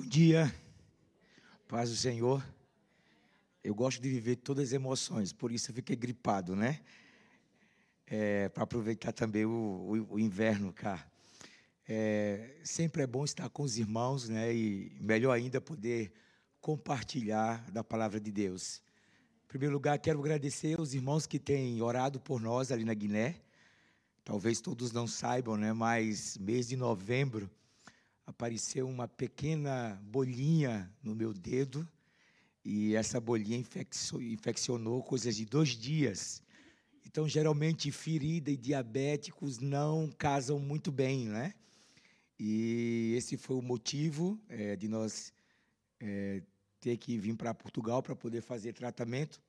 Bom dia, paz do Senhor. Eu gosto de viver todas as emoções, por isso eu fiquei gripado, né? É, Para aproveitar também o, o, o inverno cá. É, sempre é bom estar com os irmãos, né? E melhor ainda poder compartilhar da palavra de Deus. Em primeiro lugar, quero agradecer aos irmãos que têm orado por nós ali na Guiné. Talvez todos não saibam, né? Mas mês de novembro apareceu uma pequena bolinha no meu dedo e essa bolinha infeccionou coisas de dois dias. Então, geralmente, ferida e diabéticos não casam muito bem, né? E esse foi o motivo é, de nós é, ter que vir para Portugal para poder fazer tratamento,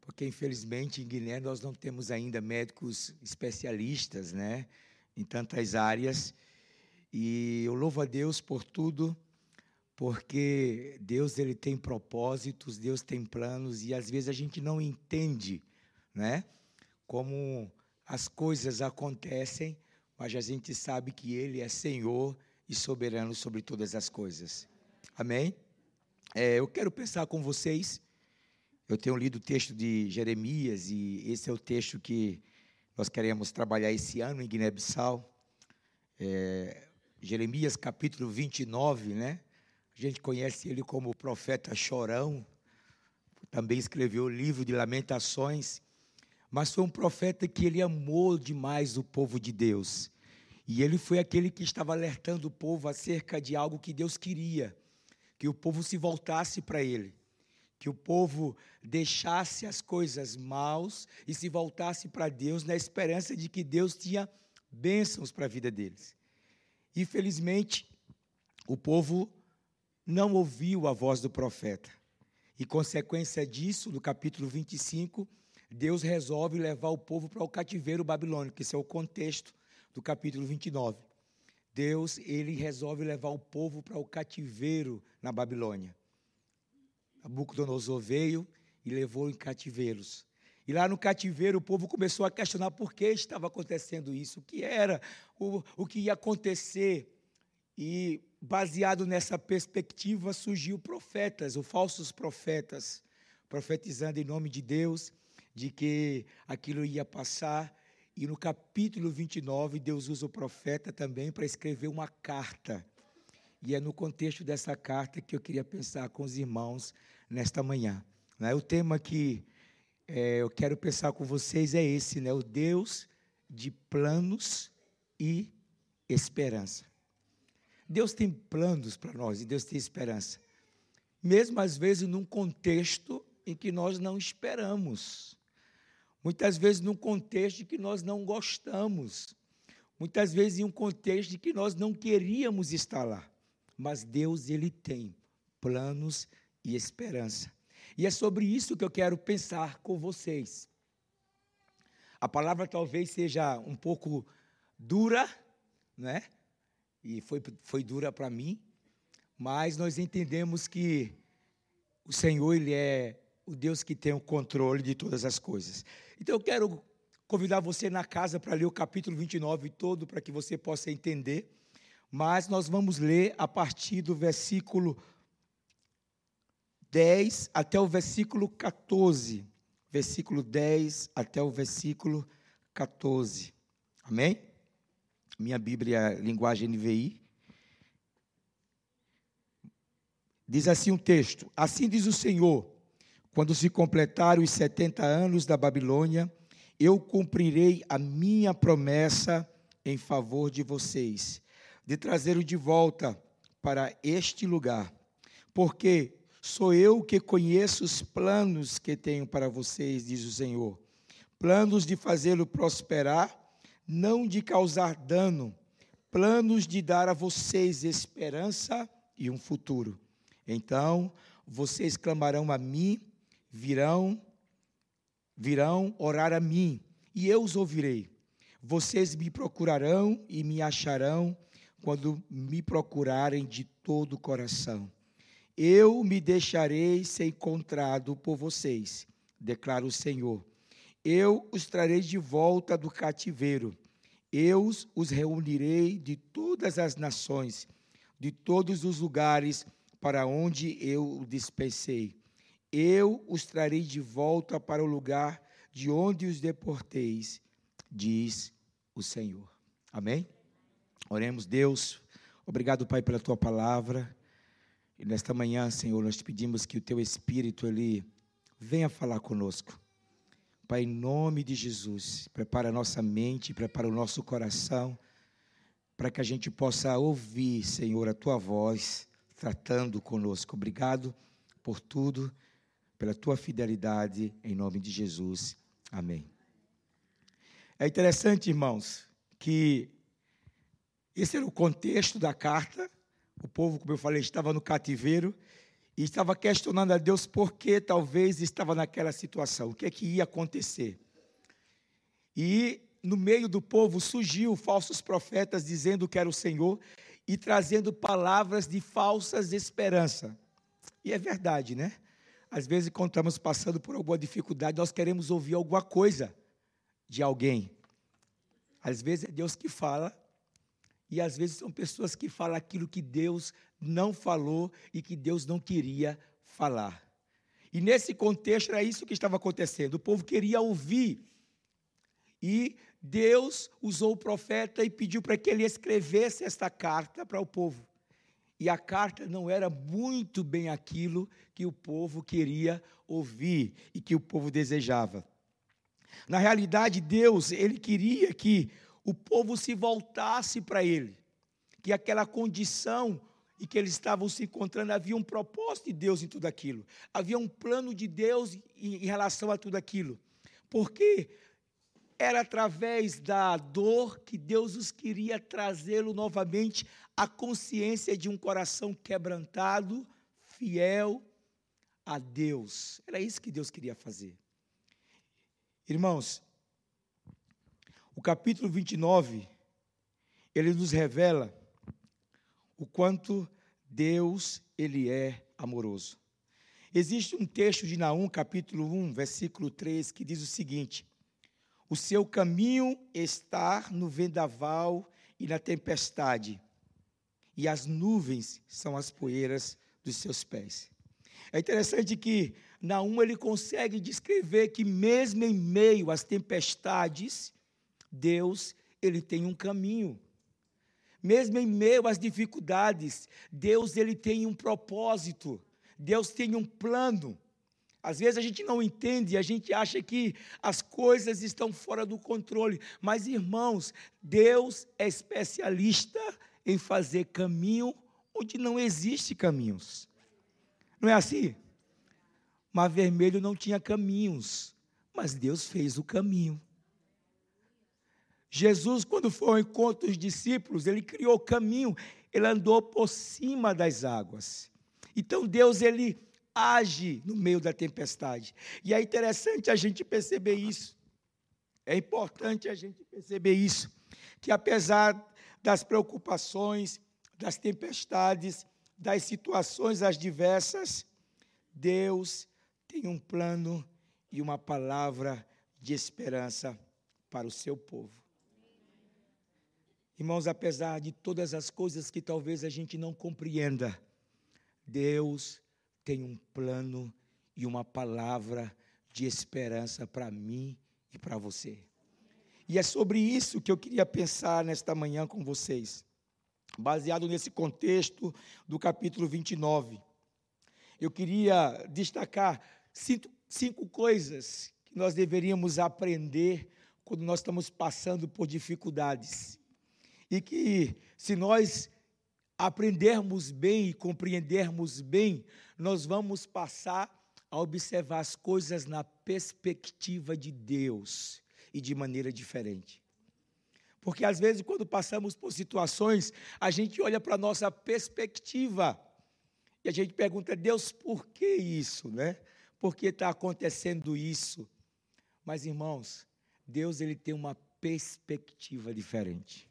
porque, infelizmente, em Guiné nós não temos ainda médicos especialistas, né? Em tantas áreas. E eu louvo a Deus por tudo, porque Deus ele tem propósitos, Deus tem planos e às vezes a gente não entende, né? Como as coisas acontecem, mas a gente sabe que ele é Senhor e soberano sobre todas as coisas. Amém? É, eu quero pensar com vocês. Eu tenho lido o texto de Jeremias e esse é o texto que nós queremos trabalhar esse ano em Guiné-Bissau. É, Jeremias capítulo 29, né? A gente conhece ele como o profeta chorão. Também escreveu o livro de Lamentações. Mas foi um profeta que ele amou demais o povo de Deus. E ele foi aquele que estava alertando o povo acerca de algo que Deus queria, que o povo se voltasse para ele, que o povo deixasse as coisas maus e se voltasse para Deus na esperança de que Deus tinha bênçãos para a vida deles. Infelizmente, o povo não ouviu a voz do profeta. E, consequência disso, no capítulo 25, Deus resolve levar o povo para o cativeiro babilônico, esse é o contexto do capítulo 29. Deus, ele resolve levar o povo para o cativeiro na Babilônia. Nabucodonosor veio e levou em cativeiros. E lá no cativeiro o povo começou a questionar por que estava acontecendo isso, o que era, o, o que ia acontecer. E baseado nessa perspectiva surgiu profetas, ou falsos profetas, profetizando em nome de Deus, de que aquilo ia passar. E no capítulo 29, Deus usa o profeta também para escrever uma carta. E é no contexto dessa carta que eu queria pensar com os irmãos nesta manhã. Né? O tema que é, eu quero pensar com vocês é esse, né? O Deus de planos e esperança. Deus tem planos para nós e Deus tem esperança. Mesmo às vezes num contexto em que nós não esperamos. Muitas vezes num contexto que nós não gostamos. Muitas vezes em um contexto de que nós não queríamos estar lá. Mas Deus ele tem planos e esperança. E é sobre isso que eu quero pensar com vocês. A palavra talvez seja um pouco dura, né? E foi, foi dura para mim, mas nós entendemos que o Senhor, Ele é o Deus que tem o controle de todas as coisas. Então eu quero convidar você na casa para ler o capítulo 29 todo, para que você possa entender. Mas nós vamos ler a partir do versículo 10 até o versículo 14. Versículo 10 até o versículo 14. Amém? Minha Bíblia, linguagem NVI. Diz assim um texto: Assim diz o Senhor: quando se completar os 70 anos da Babilônia, eu cumprirei a minha promessa em favor de vocês, de trazê-lo de volta para este lugar, porque Sou eu que conheço os planos que tenho para vocês, diz o Senhor. Planos de fazê-lo prosperar, não de causar dano. Planos de dar a vocês esperança e um futuro. Então, vocês clamarão a mim, virão, virão orar a mim, e eu os ouvirei. Vocês me procurarão e me acharão quando me procurarem de todo o coração. Eu me deixarei ser encontrado por vocês, declara o Senhor. Eu os trarei de volta do cativeiro. Eu os reunirei de todas as nações, de todos os lugares, para onde eu o dispensei. Eu os trarei de volta para o lugar de onde os deporteis, diz o Senhor. Amém? Oremos, Deus. Obrigado, Pai, pela tua palavra. E nesta manhã, Senhor, nós te pedimos que o teu Espírito ali venha falar conosco. Pai, em nome de Jesus, prepara a nossa mente, prepara o nosso coração, para que a gente possa ouvir, Senhor, a tua voz tratando conosco. Obrigado por tudo, pela tua fidelidade, em nome de Jesus. Amém. É interessante, irmãos, que esse era o contexto da carta. O povo, como eu falei, estava no cativeiro e estava questionando a Deus por que talvez estava naquela situação, o que é que ia acontecer. E no meio do povo surgiu falsos profetas dizendo que era o Senhor e trazendo palavras de falsas esperança. E é verdade, né? Às vezes, quando estamos passando por alguma dificuldade, nós queremos ouvir alguma coisa de alguém. Às vezes é Deus que fala, e às vezes são pessoas que falam aquilo que Deus não falou e que Deus não queria falar. E nesse contexto era isso que estava acontecendo. O povo queria ouvir. E Deus usou o profeta e pediu para que ele escrevesse esta carta para o povo. E a carta não era muito bem aquilo que o povo queria ouvir e que o povo desejava. Na realidade, Deus, ele queria que o povo se voltasse para ele, que aquela condição e que eles estavam se encontrando, havia um propósito de Deus em tudo aquilo. Havia um plano de Deus em, em relação a tudo aquilo. Porque era através da dor que Deus os queria trazê-lo novamente à consciência de um coração quebrantado, fiel a Deus. Era isso que Deus queria fazer. Irmãos, o capítulo 29, ele nos revela o quanto Deus ele é amoroso. Existe um texto de Naum, capítulo 1, versículo 3, que diz o seguinte: O seu caminho está no vendaval e na tempestade, e as nuvens são as poeiras dos seus pés. É interessante que Naum ele consegue descrever que mesmo em meio às tempestades, Deus ele tem um caminho. Mesmo em meio às dificuldades, Deus ele tem um propósito, Deus tem um plano. Às vezes a gente não entende, a gente acha que as coisas estão fora do controle, mas irmãos, Deus é especialista em fazer caminho onde não existe caminhos. Não é assim? Mar Vermelho não tinha caminhos, mas Deus fez o caminho. Jesus, quando foi ao encontro dos discípulos, ele criou caminho, ele andou por cima das águas. Então Deus, ele age no meio da tempestade. E é interessante a gente perceber isso. É importante a gente perceber isso. Que apesar das preocupações, das tempestades, das situações adversas, Deus tem um plano e uma palavra de esperança para o seu povo. Irmãos, apesar de todas as coisas que talvez a gente não compreenda, Deus tem um plano e uma palavra de esperança para mim e para você. E é sobre isso que eu queria pensar nesta manhã com vocês, baseado nesse contexto do capítulo 29. Eu queria destacar cinco, cinco coisas que nós deveríamos aprender quando nós estamos passando por dificuldades e que, se nós aprendermos bem e compreendermos bem, nós vamos passar a observar as coisas na perspectiva de Deus e de maneira diferente. Porque às vezes, quando passamos por situações, a gente olha para a nossa perspectiva e a gente pergunta, Deus, por que isso, né? Por que está acontecendo isso? Mas, irmãos, Deus ele tem uma perspectiva diferente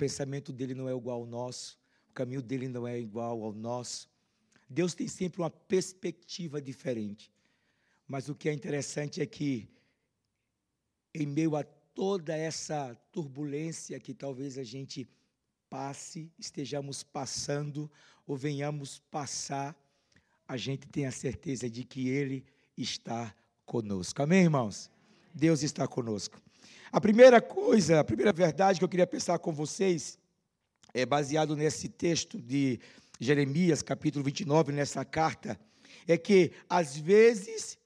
pensamento dele não é igual ao nosso, o caminho dele não é igual ao nosso. Deus tem sempre uma perspectiva diferente. Mas o que é interessante é que, em meio a toda essa turbulência que talvez a gente passe, estejamos passando ou venhamos passar, a gente tem a certeza de que Ele está conosco. Amém, irmãos? Deus está conosco. A primeira coisa, a primeira verdade que eu queria pensar com vocês é baseado nesse texto de Jeremias, capítulo 29, nessa carta, é que às vezes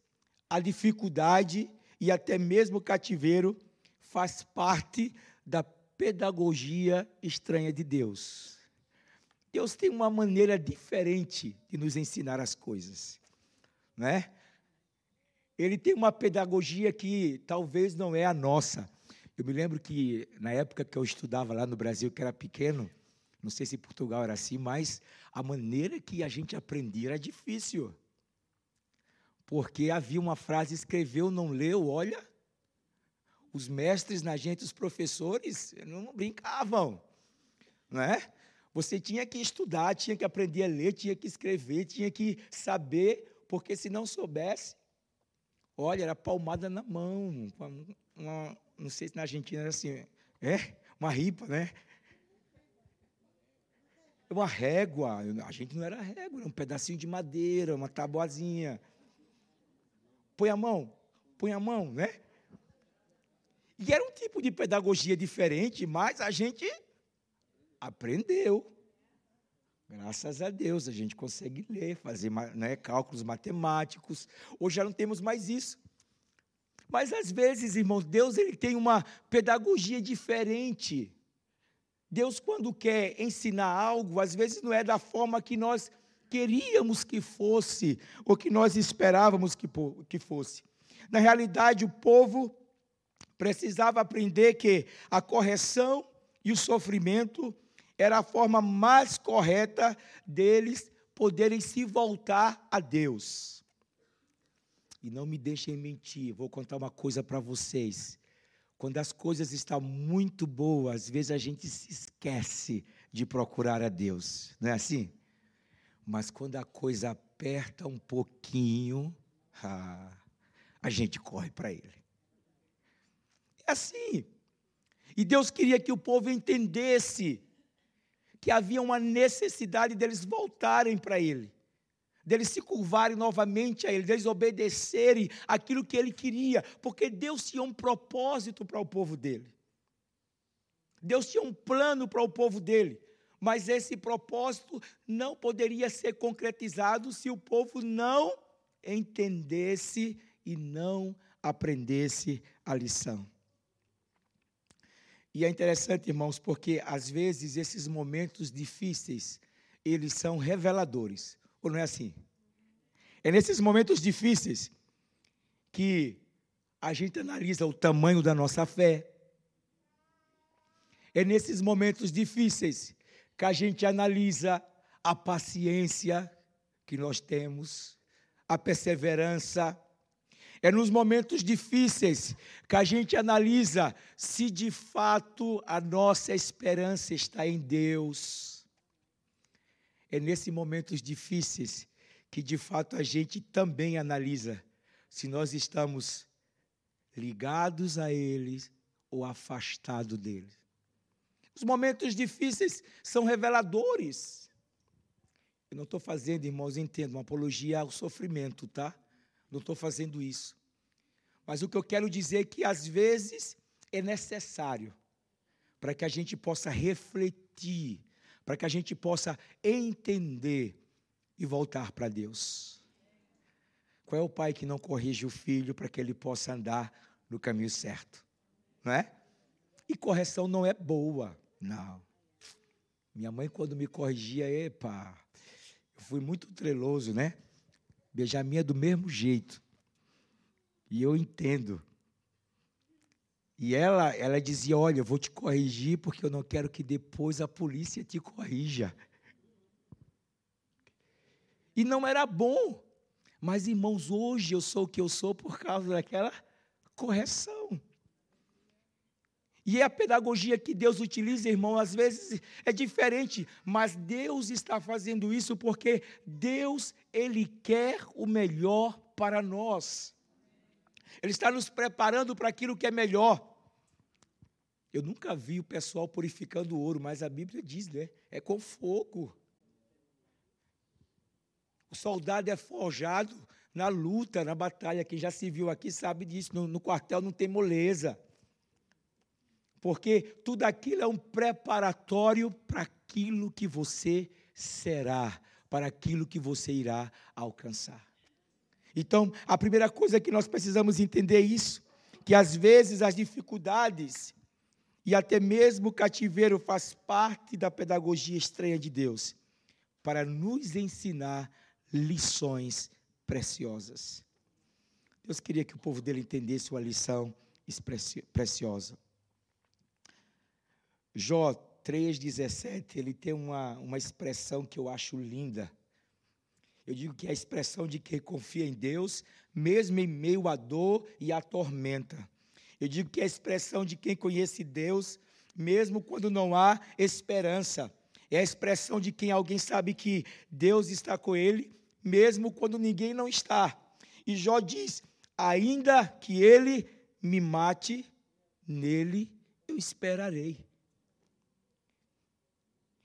a dificuldade e até mesmo o cativeiro faz parte da pedagogia estranha de Deus. Deus tem uma maneira diferente de nos ensinar as coisas, né? Ele tem uma pedagogia que talvez não é a nossa. Eu me lembro que na época que eu estudava lá no Brasil, que era pequeno, não sei se Portugal era assim, mas a maneira que a gente aprendia era difícil. Porque havia uma frase, escreveu, não leu, olha, os mestres na gente, os professores, não brincavam, não é? Você tinha que estudar, tinha que aprender a ler, tinha que escrever, tinha que saber, porque se não soubesse, olha, era palmada na mão, uma, não sei se na Argentina era assim, é, uma ripa, né? Uma régua, a gente não era régua, era um pedacinho de madeira, uma tabuazinha. Põe a mão, põe a mão, né? E era um tipo de pedagogia diferente, mas a gente aprendeu. Graças a Deus, a gente consegue ler, fazer né, cálculos matemáticos. Hoje já não temos mais isso. Mas às vezes, irmãos, Deus ele tem uma pedagogia diferente. Deus, quando quer ensinar algo, às vezes não é da forma que nós queríamos que fosse, ou que nós esperávamos que, que fosse. Na realidade, o povo precisava aprender que a correção e o sofrimento era a forma mais correta deles poderem se voltar a Deus. E não me deixem mentir, vou contar uma coisa para vocês. Quando as coisas estão muito boas, às vezes a gente se esquece de procurar a Deus, não é assim? Mas quando a coisa aperta um pouquinho, ah, a gente corre para Ele. É assim. E Deus queria que o povo entendesse que havia uma necessidade deles voltarem para Ele, deles se curvarem novamente a Ele, deles obedecerem aquilo que Ele queria, porque Deus tinha um propósito para o povo dele. Deus tinha um plano para o povo dele, mas esse propósito não poderia ser concretizado se o povo não entendesse e não aprendesse a lição. E é interessante, irmãos, porque às vezes esses momentos difíceis, eles são reveladores. Ou não é assim? É nesses momentos difíceis que a gente analisa o tamanho da nossa fé. É nesses momentos difíceis que a gente analisa a paciência que nós temos, a perseverança, é nos momentos difíceis que a gente analisa se de fato a nossa esperança está em Deus. É nesses momentos difíceis que de fato a gente também analisa se nós estamos ligados a Ele ou afastados dele. Os momentos difíceis são reveladores. Eu não estou fazendo, irmãos, entendo, uma apologia ao sofrimento, tá? Não estou fazendo isso. Mas o que eu quero dizer é que às vezes é necessário para que a gente possa refletir, para que a gente possa entender e voltar para Deus. Qual é o pai que não corrige o filho para que ele possa andar no caminho certo? Não é? E correção não é boa, não. Minha mãe, quando me corrigia, epa, eu fui muito treloso, né? Benjamin é do mesmo jeito. E eu entendo. E ela, ela dizia: Olha, eu vou te corrigir porque eu não quero que depois a polícia te corrija. E não era bom. Mas, irmãos, hoje eu sou o que eu sou por causa daquela correção. E é a pedagogia que Deus utiliza, irmão, às vezes é diferente, mas Deus está fazendo isso porque Deus, Ele quer o melhor para nós. Ele está nos preparando para aquilo que é melhor. Eu nunca vi o pessoal purificando ouro, mas a Bíblia diz, né? É com fogo. O soldado é forjado na luta, na batalha. Quem já se viu aqui sabe disso. No, no quartel não tem moleza. Porque tudo aquilo é um preparatório para aquilo que você será, para aquilo que você irá alcançar. Então, a primeira coisa que nós precisamos entender é isso, que às vezes as dificuldades e até mesmo o cativeiro faz parte da pedagogia estranha de Deus, para nos ensinar lições preciosas. Deus queria que o povo dele entendesse uma lição preciosa. Jó 3,17, ele tem uma, uma expressão que eu acho linda. Eu digo que é a expressão de quem confia em Deus, mesmo em meio à dor e à tormenta. Eu digo que é a expressão de quem conhece Deus, mesmo quando não há esperança. É a expressão de quem alguém sabe que Deus está com ele, mesmo quando ninguém não está. E Jó diz: ainda que ele me mate, nele eu esperarei.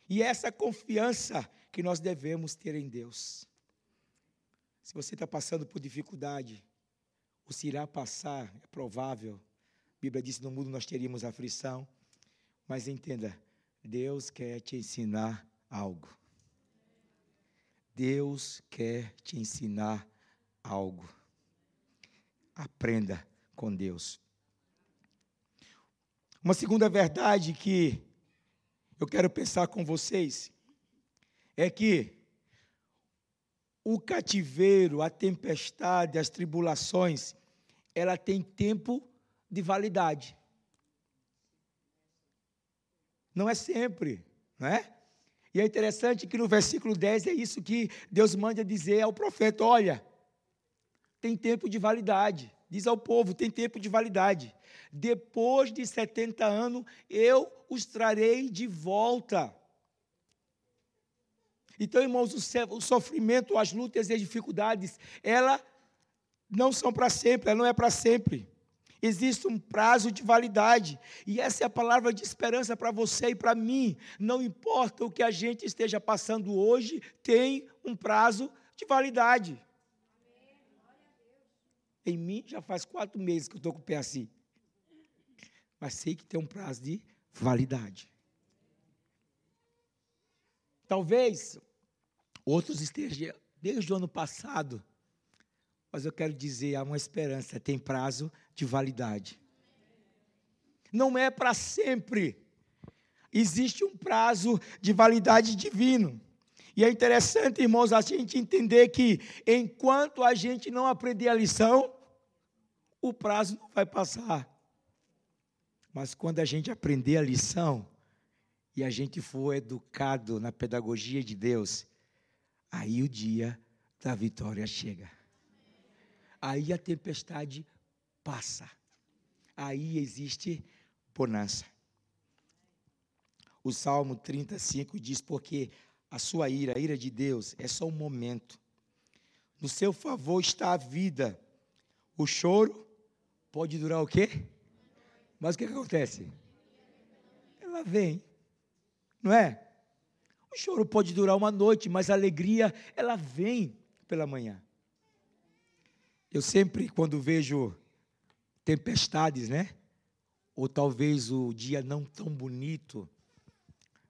E é essa confiança que nós devemos ter em Deus. Se você está passando por dificuldade, ou se irá passar, é provável, a Bíblia diz no mundo nós teríamos aflição. Mas entenda, Deus quer te ensinar algo. Deus quer te ensinar algo. Aprenda com Deus. Uma segunda verdade que eu quero pensar com vocês é que o cativeiro, a tempestade, as tribulações, ela tem tempo de validade. Não é sempre, não é? E é interessante que no versículo 10 é isso que Deus manda dizer ao profeta: olha, tem tempo de validade. Diz ao povo: tem tempo de validade. Depois de 70 anos, eu os trarei de volta. Então, irmãos, o sofrimento, as lutas e as dificuldades, ela não são para sempre, ela não é para sempre. Existe um prazo de validade. E essa é a palavra de esperança para você e para mim. Não importa o que a gente esteja passando hoje, tem um prazo de validade. Em mim já faz quatro meses que eu estou com o pé assim. Mas sei que tem um prazo de validade. Talvez outros estejam desde o ano passado mas eu quero dizer, há uma esperança, tem prazo de validade. Não é para sempre. Existe um prazo de validade divino. E é interessante, irmãos, a gente entender que enquanto a gente não aprender a lição, o prazo não vai passar. Mas quando a gente aprender a lição e a gente for educado na pedagogia de Deus, aí o dia da vitória chega aí a tempestade passa. Aí existe bonança. O Salmo 35 diz: Porque a sua ira, a ira de Deus, é só um momento. No seu favor está a vida. O choro pode durar o quê? Mas o que, acontece? Ela vem, não é? O choro pode durar uma noite, mas a alegria, ela vem pela manhã. Eu sempre, quando vejo tempestades, né? Ou talvez o dia não tão bonito.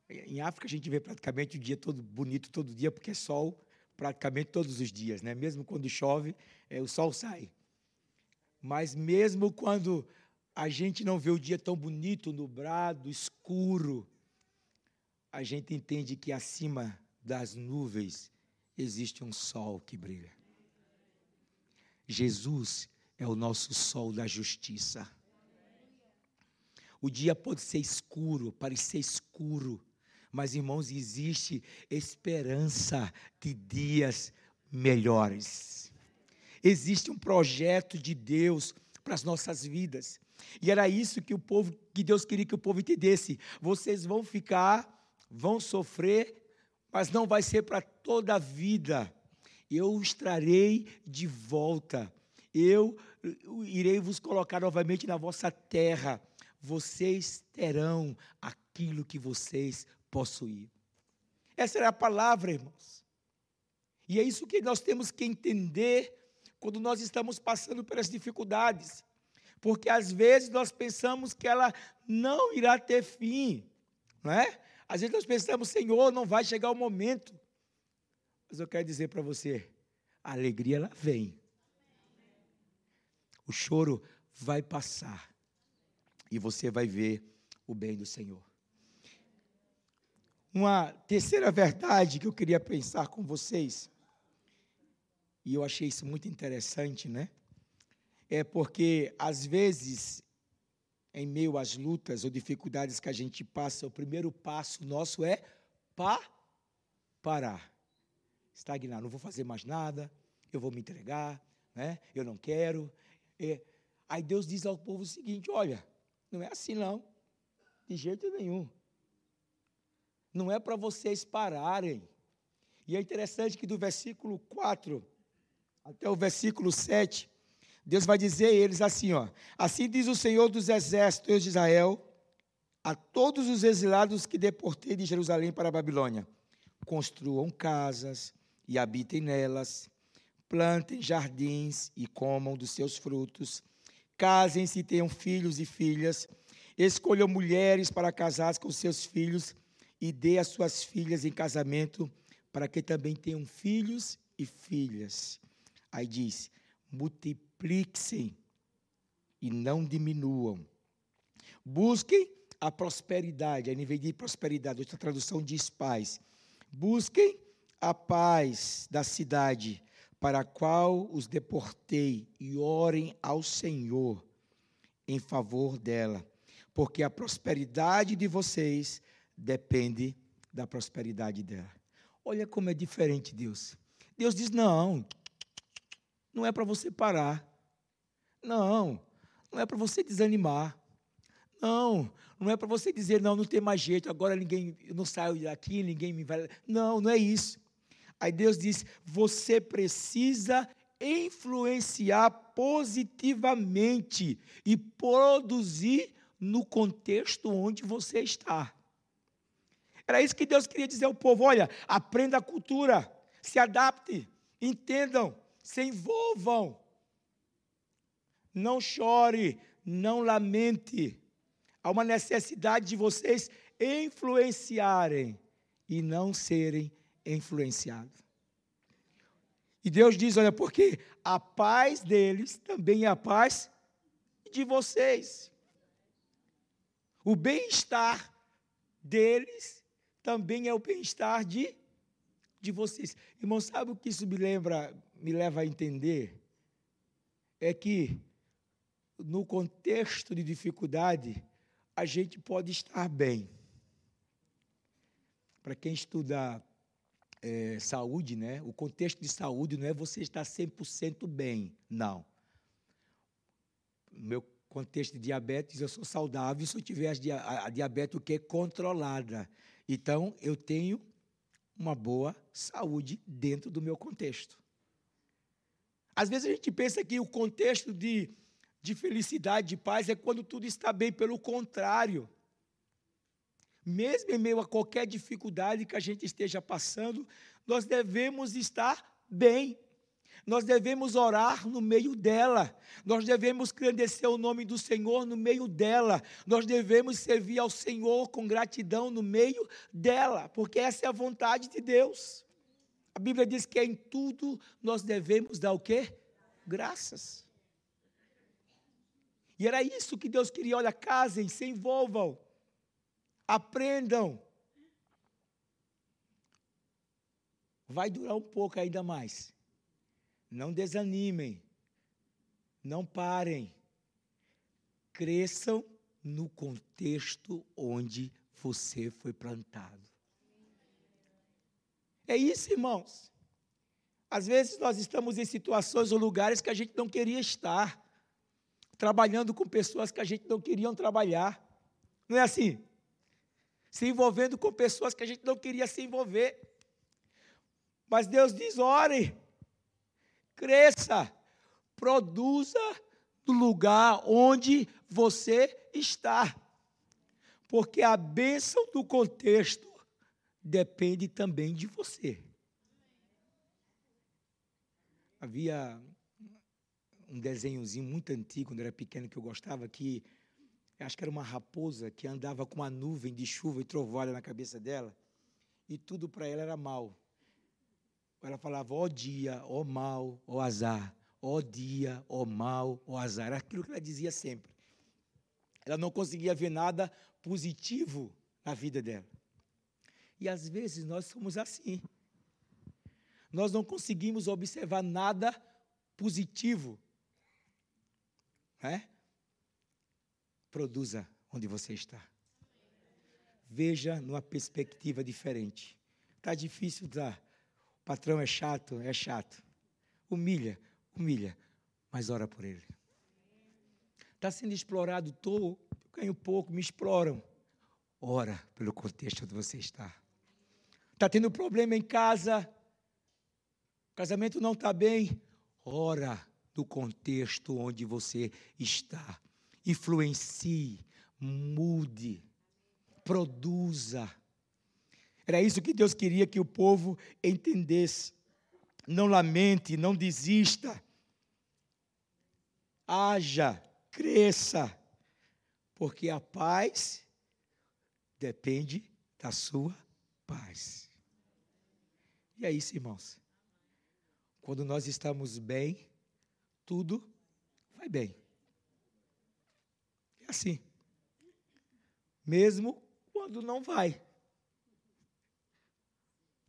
Em África a gente vê praticamente o dia todo bonito todo dia, porque é sol praticamente todos os dias, né? Mesmo quando chove, é, o sol sai. Mas mesmo quando a gente não vê o dia tão bonito, nublado, escuro, a gente entende que acima das nuvens existe um sol que brilha. Jesus é o nosso sol da justiça. O dia pode ser escuro, parecer escuro, mas irmãos, existe esperança de dias melhores. Existe um projeto de Deus para as nossas vidas. E era isso que o povo, que Deus queria que o povo entendesse. Vocês vão ficar, vão sofrer, mas não vai ser para toda a vida eu os trarei de volta. Eu irei vos colocar novamente na vossa terra, vocês terão aquilo que vocês possuíram. Essa era a palavra, irmãos. E é isso que nós temos que entender quando nós estamos passando pelas dificuldades. Porque às vezes nós pensamos que ela não irá ter fim, não é? Às vezes nós pensamos, Senhor, não vai chegar o momento. Mas eu quero dizer para você, a alegria ela vem. O choro vai passar. E você vai ver o bem do Senhor. Uma terceira verdade que eu queria pensar com vocês, e eu achei isso muito interessante, né? É porque, às vezes, em meio às lutas ou dificuldades que a gente passa, o primeiro passo nosso é pa parar. Estagnar, não vou fazer mais nada, eu vou me entregar, né? eu não quero. É. Aí Deus diz ao povo o seguinte: olha, não é assim não, de jeito nenhum. Não é para vocês pararem. E é interessante que do versículo 4 até o versículo 7, Deus vai dizer a eles assim, ó: Assim diz o Senhor dos exércitos, de Israel, a todos os exilados que deportei de Jerusalém para a Babilônia: construam casas e habitem nelas, plantem jardins e comam dos seus frutos, casem-se e tenham filhos e filhas, escolham mulheres para casar com seus filhos e dê as suas filhas em casamento para que também tenham filhos e filhas. Aí diz: multipliquem e não diminuam. Busquem a prosperidade, a nível de prosperidade, outra tradução diz paz. Busquem a paz da cidade para a qual os deportei e orem ao Senhor em favor dela, porque a prosperidade de vocês depende da prosperidade dela. Olha como é diferente Deus. Deus diz: não, não é para você parar. Não, não é para você desanimar. Não, não é para você dizer, não, não tem mais jeito, agora ninguém, eu não saio daqui, ninguém me vai. Não, não é isso. Aí Deus diz: você precisa influenciar positivamente e produzir no contexto onde você está. Era isso que Deus queria dizer ao povo: olha, aprenda a cultura, se adapte, entendam, se envolvam. Não chore, não lamente. Há uma necessidade de vocês influenciarem e não serem influenciados. E Deus diz: olha, porque a paz deles também é a paz de vocês. O bem-estar deles também é o bem-estar de, de vocês. Irmão, sabe o que isso me lembra, me leva a entender? É que no contexto de dificuldade, a gente pode estar bem. Para quem estuda é, saúde, né? O contexto de saúde não é você estar 100% bem, não. No meu contexto de diabetes, eu sou saudável se eu tiver a, a diabetes o que controlada. Então, eu tenho uma boa saúde dentro do meu contexto. Às vezes a gente pensa que o contexto de, de felicidade, de paz, é quando tudo está bem, pelo contrário. Mesmo em meio a qualquer dificuldade que a gente esteja passando, nós devemos estar bem. Nós devemos orar no meio dela. Nós devemos crescer o nome do Senhor no meio dela. Nós devemos servir ao Senhor com gratidão no meio dela, porque essa é a vontade de Deus. A Bíblia diz que em tudo nós devemos dar o quê? Graças. E era isso que Deus queria. Olha, casem, se envolvam, aprendam. Vai durar um pouco ainda mais. Não desanimem. Não parem. Cresçam no contexto onde você foi plantado. É isso, irmãos. Às vezes nós estamos em situações ou lugares que a gente não queria estar, trabalhando com pessoas que a gente não queria trabalhar. Não é assim? Se envolvendo com pessoas que a gente não queria se envolver. Mas Deus diz: ore, cresça, produza no lugar onde você está. Porque a bênção do contexto depende também de você. Havia um desenhozinho muito antigo, quando eu era pequeno, que eu gostava, que acho que era uma raposa que andava com uma nuvem de chuva e trovoada na cabeça dela, e tudo para ela era mal. Ela falava, ó dia, ó mal, ó azar, ó dia, ó mal, ó azar. Era aquilo que ela dizia sempre. Ela não conseguia ver nada positivo na vida dela. E às vezes nós somos assim. Nós não conseguimos observar nada positivo. É? Produza onde você está. Veja numa perspectiva diferente. Está difícil, tá? O patrão é chato, é chato. Humilha, humilha, mas ora por ele. Está sendo explorado, estou, ganho pouco, me exploram. Ora pelo contexto onde você está. Está tendo problema em casa, casamento não está bem. Ora do contexto onde você está. Influencie, mude, produza. Era isso que Deus queria que o povo entendesse. Não lamente, não desista. Haja, cresça, porque a paz depende da sua paz. E é isso, irmãos. Quando nós estamos bem, tudo vai bem. É assim. Mesmo quando não vai.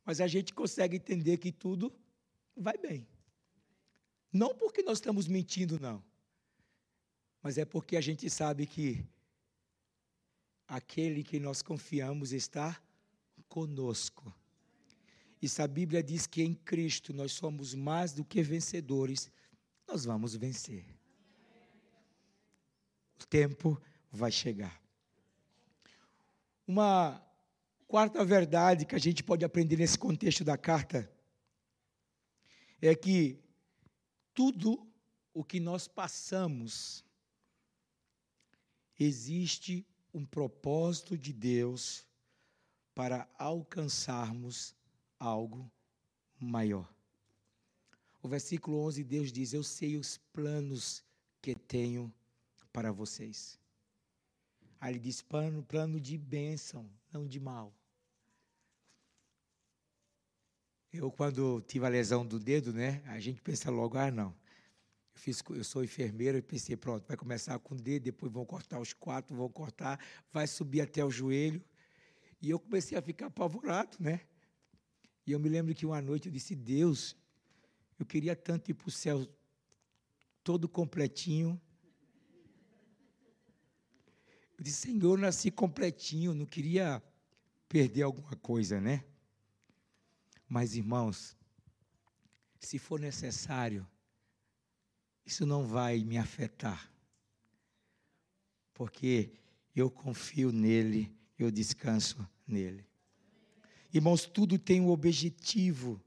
Mas a gente consegue entender que tudo vai bem. Não porque nós estamos mentindo, não. Mas é porque a gente sabe que aquele que nós confiamos está conosco. E a Bíblia diz que em Cristo nós somos mais do que vencedores, nós vamos vencer. O tempo vai chegar. Uma quarta verdade que a gente pode aprender nesse contexto da carta é que tudo o que nós passamos existe um propósito de Deus para alcançarmos algo maior. O versículo 11, Deus diz: Eu sei os planos que tenho para vocês. Aí ele diz: plano, plano de bênção, não de mal. Eu, quando tive a lesão do dedo, né, a gente pensa logo: ah, não. Eu, fiz, eu sou enfermeiro e pensei: pronto, vai começar com o dedo, depois vão cortar os quatro, vão cortar, vai subir até o joelho. E eu comecei a ficar apavorado, né? E eu me lembro que uma noite eu disse: Deus, eu queria tanto ir para o céu todo completinho. Eu disse: Senhor, eu nasci completinho, não queria perder alguma coisa, né? Mas, irmãos, se for necessário, isso não vai me afetar, porque eu confio nele, eu descanso nele. Irmãos, tudo tem um objetivo.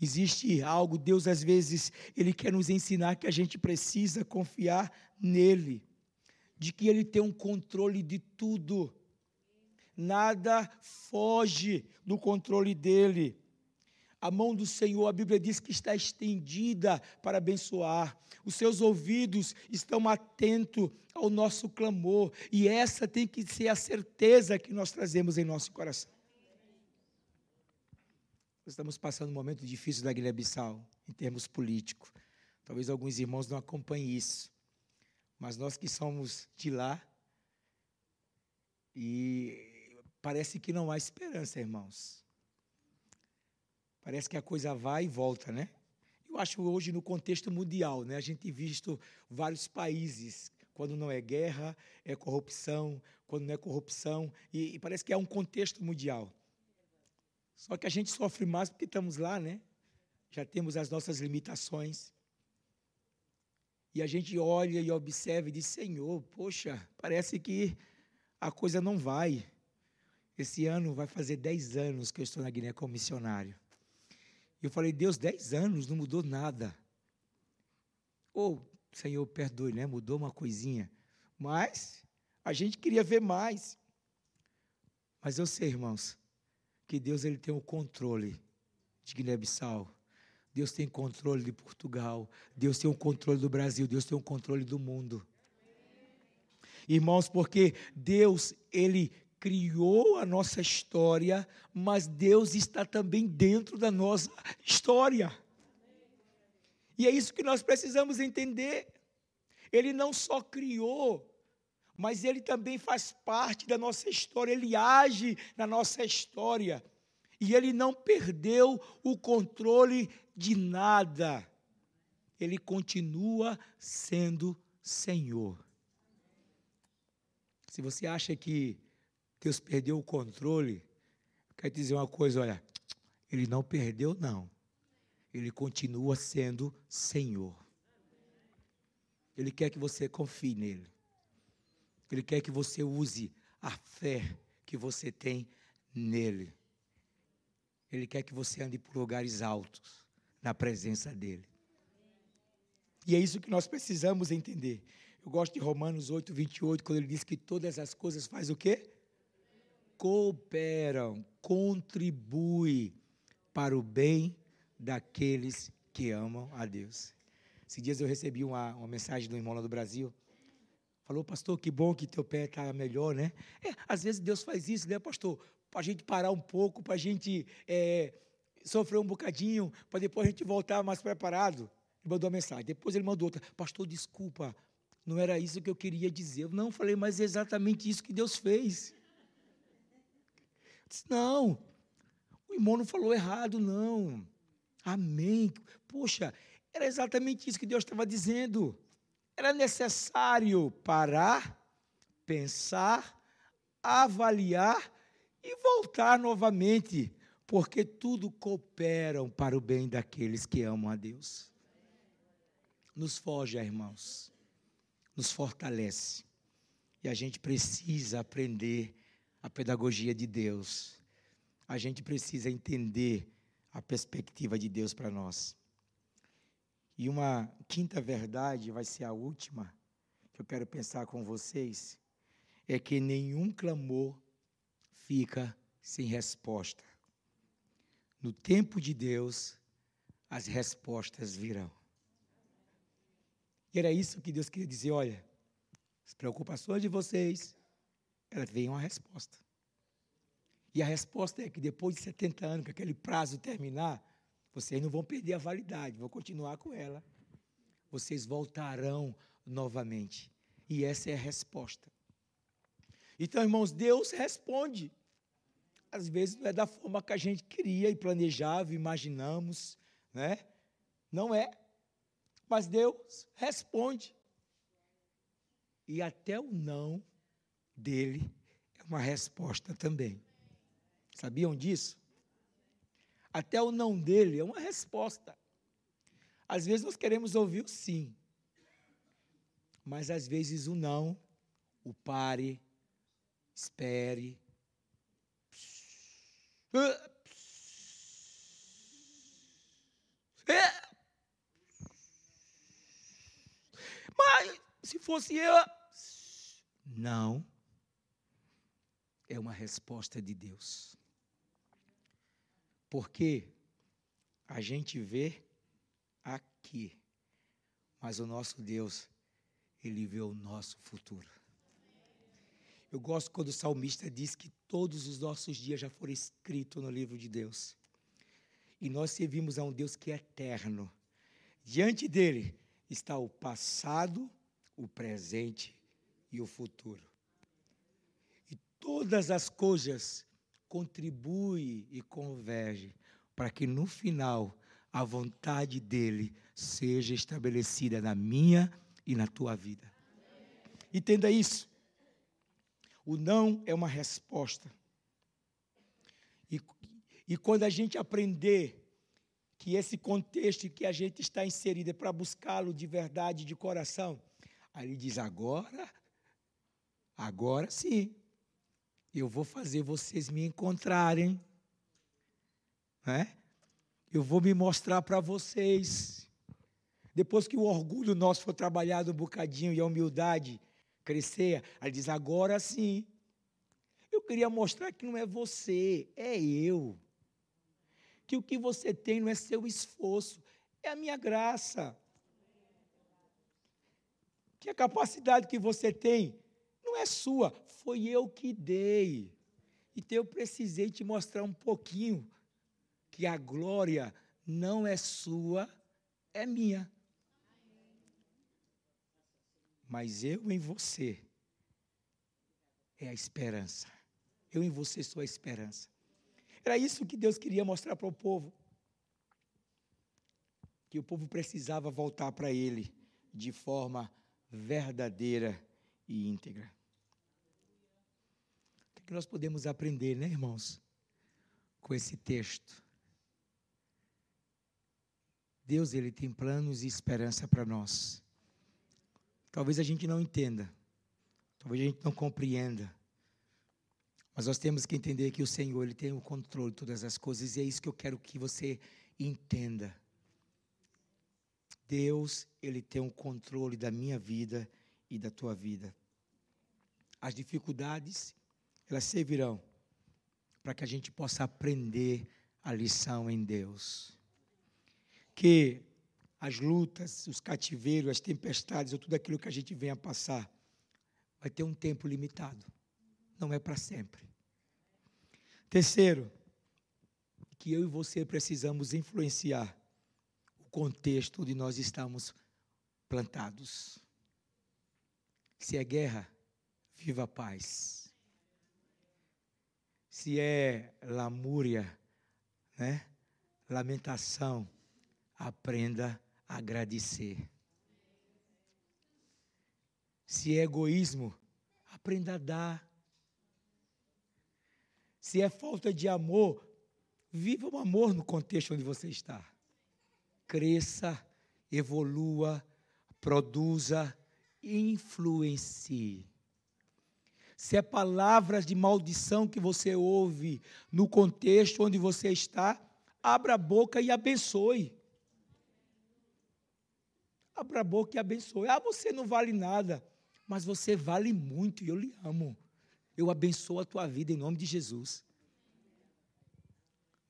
Existe algo, Deus às vezes, Ele quer nos ensinar que a gente precisa confiar nele, de que Ele tem um controle de tudo. Nada foge do controle dele. A mão do Senhor, a Bíblia diz que está estendida para abençoar. Os seus ouvidos estão atentos ao nosso clamor. E essa tem que ser a certeza que nós trazemos em nosso coração. Estamos passando um momento difícil da Guiné-Bissau, em termos políticos. Talvez alguns irmãos não acompanhem isso. Mas nós que somos de lá, e parece que não há esperança, irmãos. Parece que a coisa vai e volta, né? Eu acho hoje no contexto mundial, né? A gente tem visto vários países, quando não é guerra, é corrupção, quando não é corrupção, e, e parece que é um contexto mundial. Só que a gente sofre mais porque estamos lá, né? Já temos as nossas limitações. E a gente olha e observa e diz: Senhor, poxa, parece que a coisa não vai. Esse ano vai fazer 10 anos que eu estou na Guiné como missionário. E eu falei: Deus, 10 anos, não mudou nada. Ou, oh, Senhor, perdoe, né? Mudou uma coisinha. Mas a gente queria ver mais. Mas eu sei, irmãos, que Deus ele tem o controle de Guiné-Bissau. Deus tem controle de Portugal. Deus tem o controle do Brasil. Deus tem o controle do mundo. Irmãos, porque Deus, ele criou a nossa história, mas Deus está também dentro da nossa história. E é isso que nós precisamos entender. Ele não só criou, mas ele também faz parte da nossa história, ele age na nossa história. E ele não perdeu o controle de nada. Ele continua sendo Senhor. Se você acha que Deus perdeu o controle, quero dizer uma coisa, olha, ele não perdeu não. Ele continua sendo Senhor. Ele quer que você confie nele. Ele quer que você use a fé que você tem nele. Ele quer que você ande por lugares altos na presença dele. E é isso que nós precisamos entender. Eu gosto de Romanos 8, 28, quando ele diz que todas as coisas faz o quê? Cooperam, contribuem para o bem daqueles que amam a Deus. Esses dias eu recebi uma, uma mensagem do irmão lá do Brasil. Falou, pastor, que bom que teu pé está melhor, né? É, às vezes Deus faz isso, né, pastor? Para a gente parar um pouco, para a gente é, sofrer um bocadinho, para depois a gente voltar mais preparado. Ele mandou uma mensagem. Depois ele mandou outra. Pastor, desculpa, não era isso que eu queria dizer. Eu não falei, mas é exatamente isso que Deus fez. Disse, não, o irmão não falou errado, não. Amém. Poxa, era exatamente isso que Deus estava dizendo. Era necessário parar, pensar, avaliar e voltar novamente, porque tudo cooperam para o bem daqueles que amam a Deus. Nos forja, irmãos, nos fortalece. E a gente precisa aprender a pedagogia de Deus. A gente precisa entender a perspectiva de Deus para nós. E uma quinta verdade, vai ser a última, que eu quero pensar com vocês, é que nenhum clamor fica sem resposta. No tempo de Deus, as respostas virão. E era isso que Deus queria dizer: olha, as preocupações de vocês, elas vêm uma resposta. E a resposta é que depois de 70 anos, que aquele prazo terminar, vocês não vão perder a validade, vão continuar com ela. Vocês voltarão novamente. E essa é a resposta. Então, irmãos, Deus responde. Às vezes não é da forma que a gente queria e planejava, imaginamos, né? Não é. Mas Deus responde. E até o não dele é uma resposta também. Sabiam disso? Até o não dele é uma resposta. Às vezes nós queremos ouvir o sim, mas às vezes o não, o pare, espere. Mas se fosse eu. Não. É uma resposta de Deus. Porque a gente vê aqui, mas o nosso Deus, ele vê o nosso futuro. Eu gosto quando o salmista diz que todos os nossos dias já foram escritos no livro de Deus. E nós servimos a um Deus que é eterno. Diante dele está o passado, o presente e o futuro. E todas as coisas contribui e converge para que no final a vontade dele seja estabelecida na minha e na tua vida. Entenda isso. O não é uma resposta. E, e quando a gente aprender que esse contexto em que a gente está inserido é para buscá-lo de verdade, de coração, aí ele diz: agora, agora sim, eu vou fazer vocês me encontrarem. Né? Eu vou me mostrar para vocês. Depois que o orgulho nosso for trabalhado um bocadinho e a humildade crescer. Ele diz: agora sim. Eu queria mostrar que não é você, é eu. Que o que você tem não é seu esforço, é a minha graça. Que a capacidade que você tem não é sua, foi eu que dei. Então eu precisei te mostrar um pouquinho que a glória não é sua, é minha. Mas eu em você é a esperança. Eu em você sou a esperança. Era isso que Deus queria mostrar para o povo. Que o povo precisava voltar para Ele de forma verdadeira e íntegra. Que nós podemos aprender, né, irmãos, com esse texto? Deus, Ele tem planos e esperança para nós. Talvez a gente não entenda, talvez a gente não compreenda, mas nós temos que entender que o Senhor, Ele tem o controle de todas as coisas, e é isso que eu quero que você entenda. Deus, Ele tem o controle da minha vida e da tua vida. As dificuldades, elas servirão para que a gente possa aprender a lição em Deus. Que as lutas, os cativeiros, as tempestades, ou tudo aquilo que a gente venha passar, vai ter um tempo limitado. Não é para sempre. Terceiro, que eu e você precisamos influenciar o contexto onde nós estamos plantados. Se é guerra, viva a paz. Se é lamúria, né? lamentação, aprenda a agradecer. Se é egoísmo, aprenda a dar. Se é falta de amor, viva o amor no contexto onde você está. Cresça, evolua, produza, influencie. Se é palavras de maldição que você ouve no contexto onde você está, abra a boca e abençoe. Abra a boca e abençoe. Ah, você não vale nada, mas você vale muito e eu lhe amo. Eu abençoo a tua vida em nome de Jesus.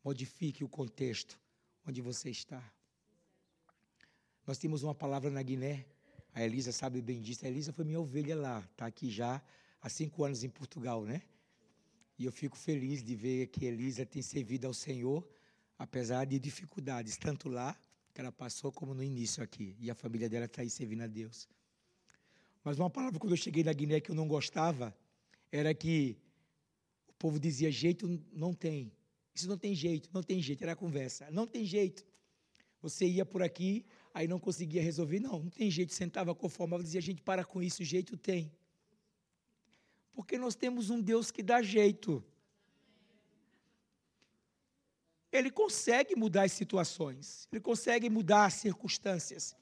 Modifique o contexto onde você está. Nós temos uma palavra na Guiné, a Elisa sabe bem disso. A Elisa foi minha ovelha lá, está aqui já há cinco anos em Portugal, né? E eu fico feliz de ver que Elisa tem servido ao Senhor, apesar de dificuldades, tanto lá que ela passou, como no início aqui. E a família dela está aí servindo a Deus. Mas uma palavra quando eu cheguei na Guiné que eu não gostava era que o povo dizia: jeito não tem. Isso não tem jeito, não tem jeito. Era a conversa. Não tem jeito. Você ia por aqui, aí não conseguia resolver. Não, não tem jeito. Sentava, conformava, dizia: gente, para com isso, jeito tem. Porque nós temos um Deus que dá jeito. Ele consegue mudar as situações, ele consegue mudar as circunstâncias.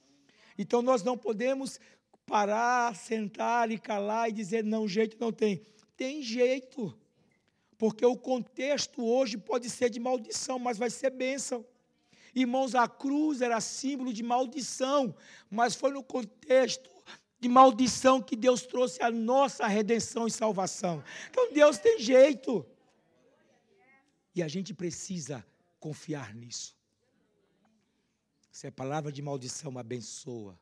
Então nós não podemos parar, sentar e calar e dizer não, jeito não tem. Tem jeito. Porque o contexto hoje pode ser de maldição, mas vai ser bênção. Irmãos, a cruz era símbolo de maldição, mas foi no contexto de maldição que Deus trouxe a nossa redenção e salvação. Então Deus tem jeito. E a gente precisa confiar nisso. Se é palavra de maldição, abençoa.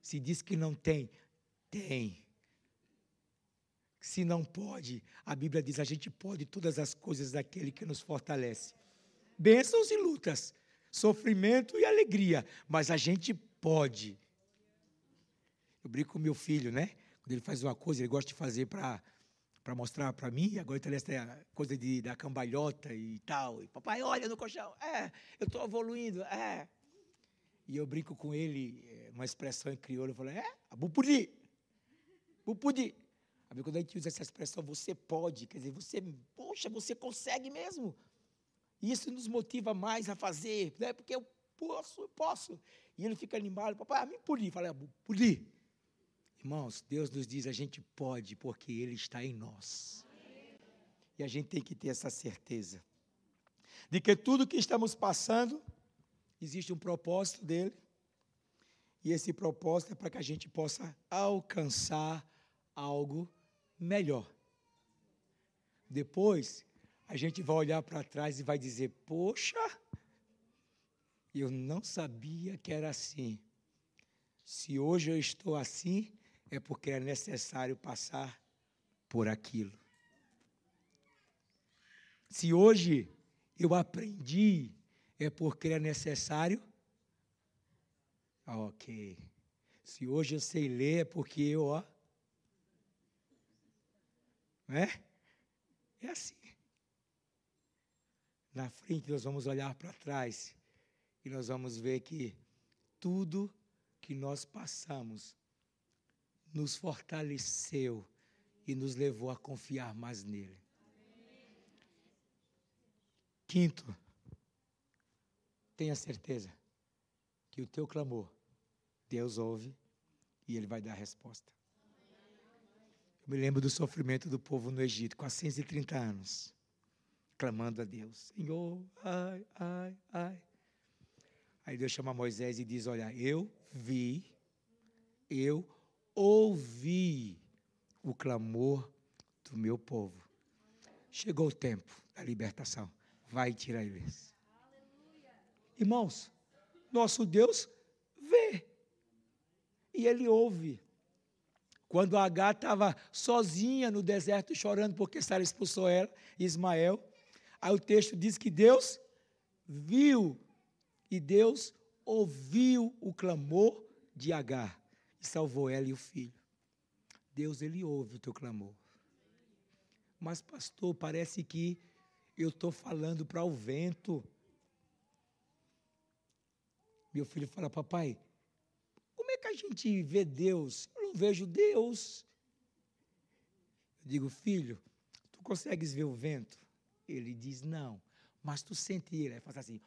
Se diz que não tem, tem. Se não pode, a Bíblia diz: a gente pode todas as coisas daquele que nos fortalece. Bênçãos e lutas, sofrimento e alegria, mas a gente pode. Eu brinco com meu filho, né? Quando ele faz uma coisa, ele gosta de fazer para para mostrar para mim, agora ele está coisa de, da cambalhota e tal. E, papai, olha no colchão. É, eu estou evoluindo. É. E eu brinco com ele, é, uma expressão em crioulo, eu falo, é, bupudi. Bupudi. Aí, quando a gente usa essa expressão, você pode, quer dizer, você, poxa, você consegue mesmo. Isso nos motiva mais a fazer, né? porque eu posso, eu posso. E ele fica animado, papai, mim pudi. Fala, pudi. Irmãos, Deus nos diz a gente pode porque Ele está em nós. E a gente tem que ter essa certeza de que tudo que estamos passando existe um propósito dele. E esse propósito é para que a gente possa alcançar algo melhor. Depois, a gente vai olhar para trás e vai dizer: Poxa, eu não sabia que era assim. Se hoje eu estou assim, é porque é necessário passar por aquilo. Se hoje eu aprendi, é porque é necessário. Ok. Se hoje eu sei ler, é porque eu, ó. É? É assim. Na frente nós vamos olhar para trás e nós vamos ver que tudo que nós passamos nos fortaleceu e nos levou a confiar mais nele. Quinto, tenha certeza que o teu clamor, Deus ouve e ele vai dar a resposta. Eu me lembro do sofrimento do povo no Egito, 430 anos, clamando a Deus: Senhor, ai, ai, ai. Aí Deus chama Moisés e diz: Olha, eu vi, eu ouvi o clamor do meu povo. Chegou o tempo da libertação. Vai tirar eles. Irmãos, nosso Deus vê. E ele ouve. Quando Agar estava sozinha no deserto chorando porque Sara expulsou ela, Ismael, aí o texto diz que Deus viu e Deus ouviu o clamor de Agar e salvou ela e o filho. Deus, ele ouve o teu clamor. Mas, pastor, parece que eu estou falando para o vento. Meu filho fala, papai, como é que a gente vê Deus? Eu não vejo Deus. Eu digo, filho, tu consegues ver o vento? Ele diz, não. Mas tu sente ele. Aí faz assim,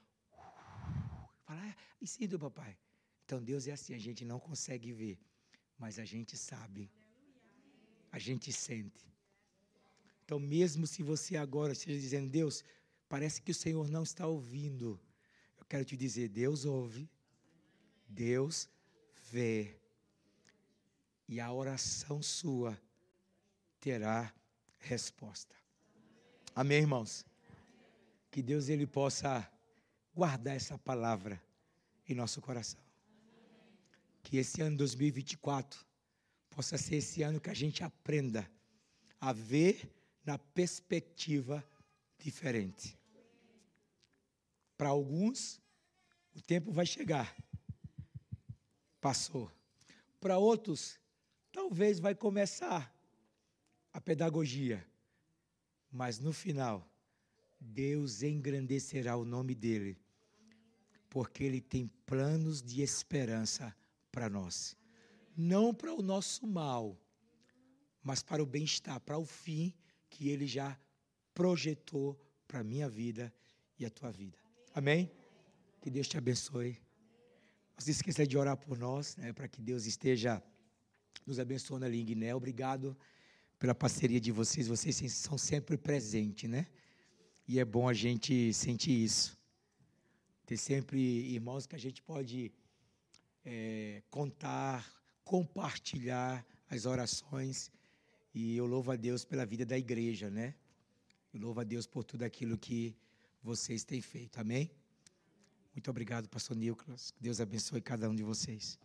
Fala, ah, e sim papai. Então Deus é assim, a gente não consegue ver, mas a gente sabe. A gente sente. Então, mesmo se você agora esteja dizendo, Deus, parece que o Senhor não está ouvindo, eu quero te dizer, Deus ouve, Deus vê, e a oração sua terá resposta. Amém, irmãos? Que Deus ele possa guardar essa palavra em nosso coração. Que esse ano 2024 possa ser esse ano que a gente aprenda a ver na perspectiva diferente. Para alguns, o tempo vai chegar. Passou. Para outros, talvez vai começar a pedagogia. Mas no final, Deus engrandecerá o nome dele porque Ele tem planos de esperança para nós. Não para o nosso mal, mas para o bem-estar, para o fim que Ele já projetou para a minha vida e a tua vida. Amém? Que Deus te abençoe. Não se esqueça de orar por nós, né, para que Deus esteja nos abençoando ali em Guiné. Obrigado pela parceria de vocês. Vocês são sempre presentes, né? E é bom a gente sentir isso ter sempre irmãos que a gente pode é, contar, compartilhar as orações. E eu louvo a Deus pela vida da igreja, né? Eu louvo a Deus por tudo aquilo que vocês têm feito. Amém? Muito obrigado, pastor Nicolas. Deus abençoe cada um de vocês.